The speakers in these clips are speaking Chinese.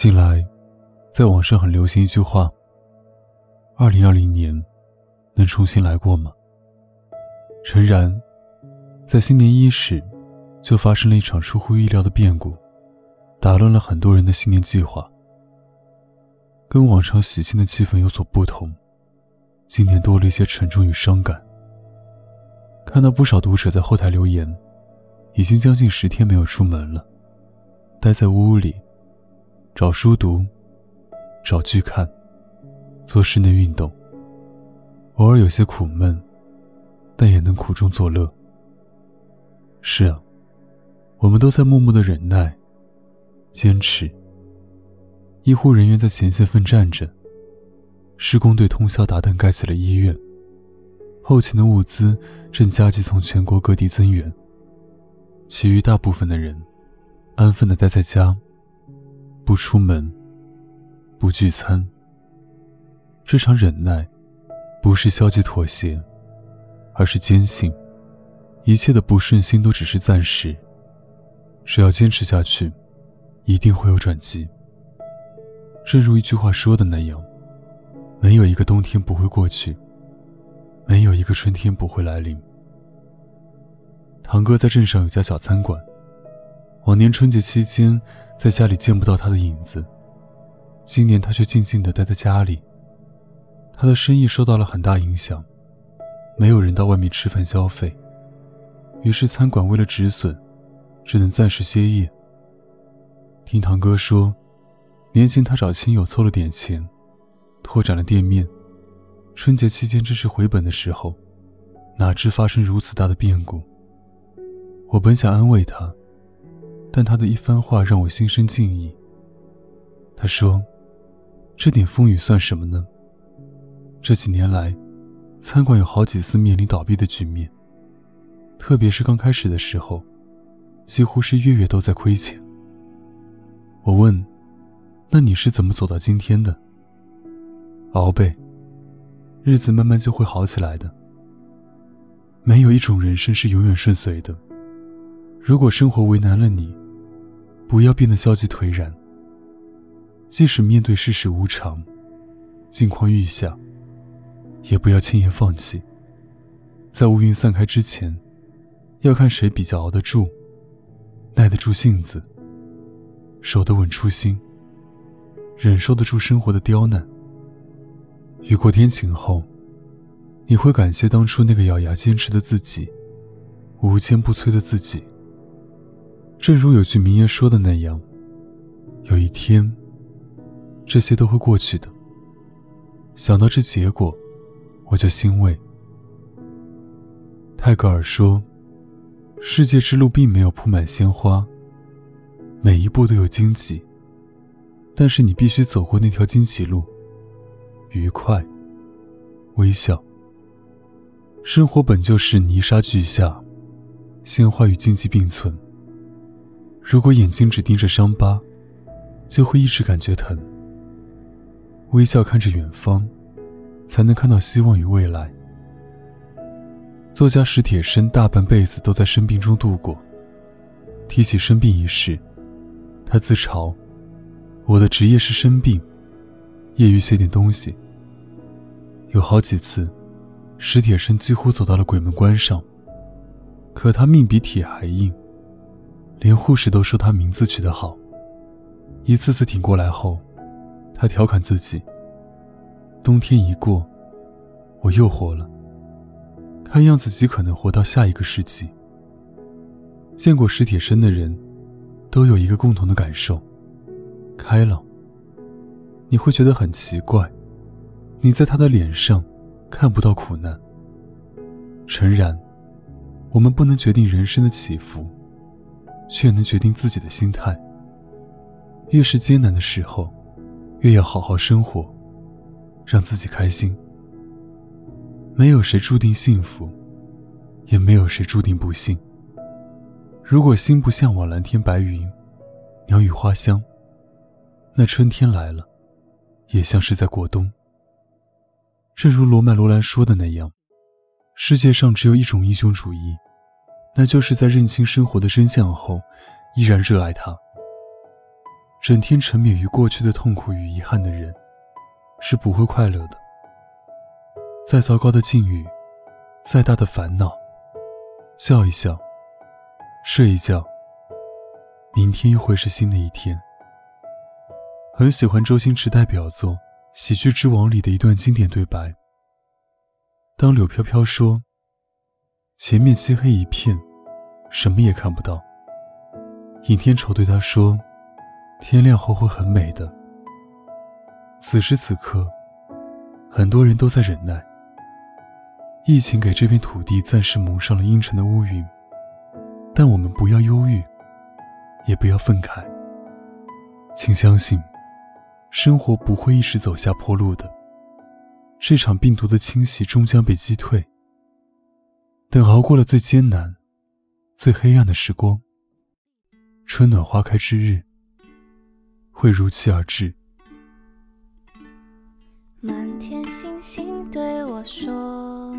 近来，在网上很流行一句话：“二零二零年，能重新来过吗？”诚然，在新年伊始，就发生了一场出乎意料的变故，打乱了很多人的新年计划。跟往常喜庆的气氛有所不同，今年多了一些沉重与伤感。看到不少读者在后台留言，已经将近十天没有出门了，待在屋里。找书读，找剧看，做室内运动。偶尔有些苦闷，但也能苦中作乐。是啊，我们都在默默的忍耐、坚持。医护人员在前线奋战着，施工队通宵达旦盖起了医院，后勤的物资正加急从全国各地增援。其余大部分的人，安分的待在家。不出门，不聚餐。这场忍耐，不是消极妥协，而是坚信，一切的不顺心都只是暂时。只要坚持下去，一定会有转机。正如一句话说的那样，没有一个冬天不会过去，没有一个春天不会来临。堂哥在镇上有家小餐馆。往年春节期间，在家里见不到他的影子，今年他却静静地待在家里。他的生意受到了很大影响，没有人到外面吃饭消费，于是餐馆为了止损，只能暂时歇业。听堂哥说，年前他找亲友凑了点钱，拓展了店面，春节期间正是回本的时候，哪知发生如此大的变故。我本想安慰他。但他的一番话让我心生敬意。他说：“这点风雨算什么呢？这几年来，餐馆有好几次面临倒闭的局面，特别是刚开始的时候，几乎是月月都在亏钱。”我问：“那你是怎么走到今天的？”熬呗，日子慢慢就会好起来的。没有一种人生是永远顺遂的。如果生活为难了你，不要变得消极颓然。即使面对世事无常，境况愈下，也不要轻言放弃。在乌云散开之前，要看谁比较熬得住，耐得住性子，守得稳初心，忍受得住生活的刁难。雨过天晴后，你会感谢当初那个咬牙坚持的自己，无坚不摧的自己。正如有句名言说的那样，有一天，这些都会过去的。想到这结果，我就欣慰。泰戈尔说：“世界之路并没有铺满鲜花，每一步都有荆棘，但是你必须走过那条荆棘路，愉快，微笑。生活本就是泥沙俱下，鲜花与荆棘并存。”如果眼睛只盯着伤疤，就会一直感觉疼。微笑看着远方，才能看到希望与未来。作家史铁生大半辈子都在生病中度过。提起生病一事，他自嘲：“我的职业是生病，业余写点东西。”有好几次，史铁生几乎走到了鬼门关上，可他命比铁还硬。连护士都说他名字取得好。一次次挺过来后，他调侃自己：“冬天一过，我又活了。看样子极可能活到下一个世纪。”见过史铁生的人，都有一个共同的感受：开朗。你会觉得很奇怪，你在他的脸上看不到苦难。诚然，我们不能决定人生的起伏，却能决定自己的心态。越是艰难的时候，越要好好生活，让自己开心。没有谁注定幸福，也没有谁注定不幸。如果心不向往蓝天白云、鸟语花香，那春天来了，也像是在过冬。正如罗曼·罗兰说的那样。世界上只有一种英雄主义，那就是在认清生活的真相后，依然热爱它。整天沉湎于过去的痛苦与遗憾的人，是不会快乐的。再糟糕的境遇，再大的烦恼，笑一笑，睡一觉，明天又会是新的一天。很喜欢周星驰代表作《喜剧之王》里的一段经典对白。当柳飘飘说：“前面漆黑一片，什么也看不到。”尹天仇对他说：“天亮后会很美的。”此时此刻，很多人都在忍耐。疫情给这片土地暂时蒙上了阴沉的乌云，但我们不要忧郁，也不要愤慨。请相信，生活不会一直走下坡路的。这场病毒的侵袭终将被击退。等熬过了最艰难、最黑暗的时光，春暖花开之日会如期而至。满天星星对我说：“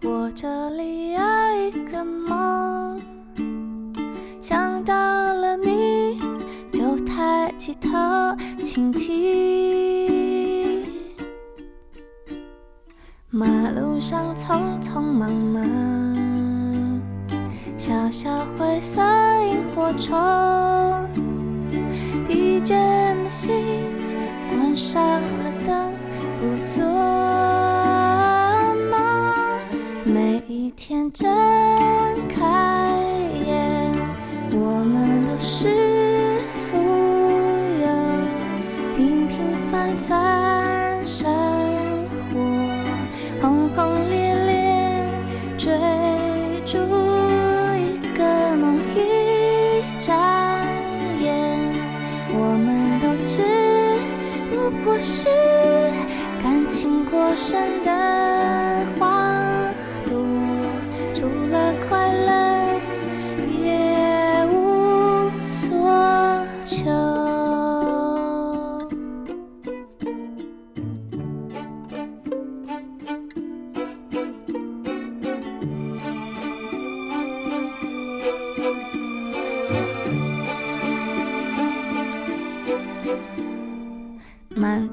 我这里有一个梦，想到了你就抬起头倾听。”马路上匆匆忙忙，小小灰色萤火虫，疲倦的心关上了灯，不做梦。每一天真是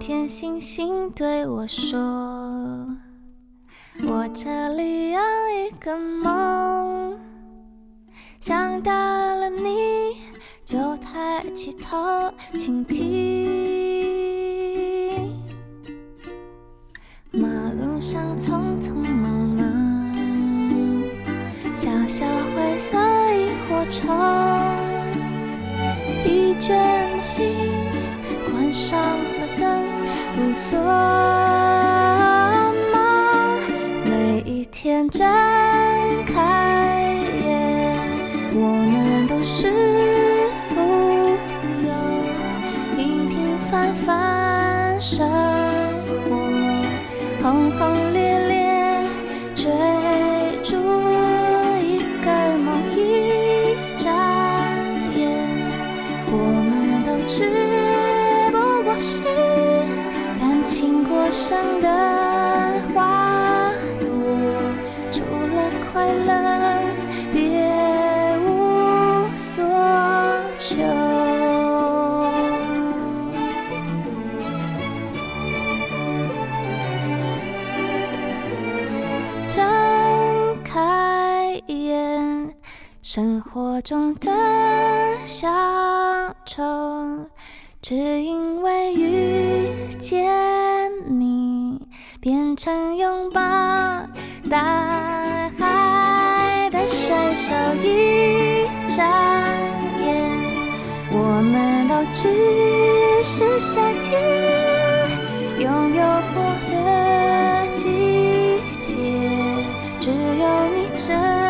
天星星对我说：“我这里有一个梦，想到了你就抬起头倾听。马路上匆匆忙忙，小小灰色萤火虫，疲倦的心关上。”错生活中的小丑只因为遇见你变成拥抱大海的水手一眨眼。我们都只是夏天拥有过的季节只有你真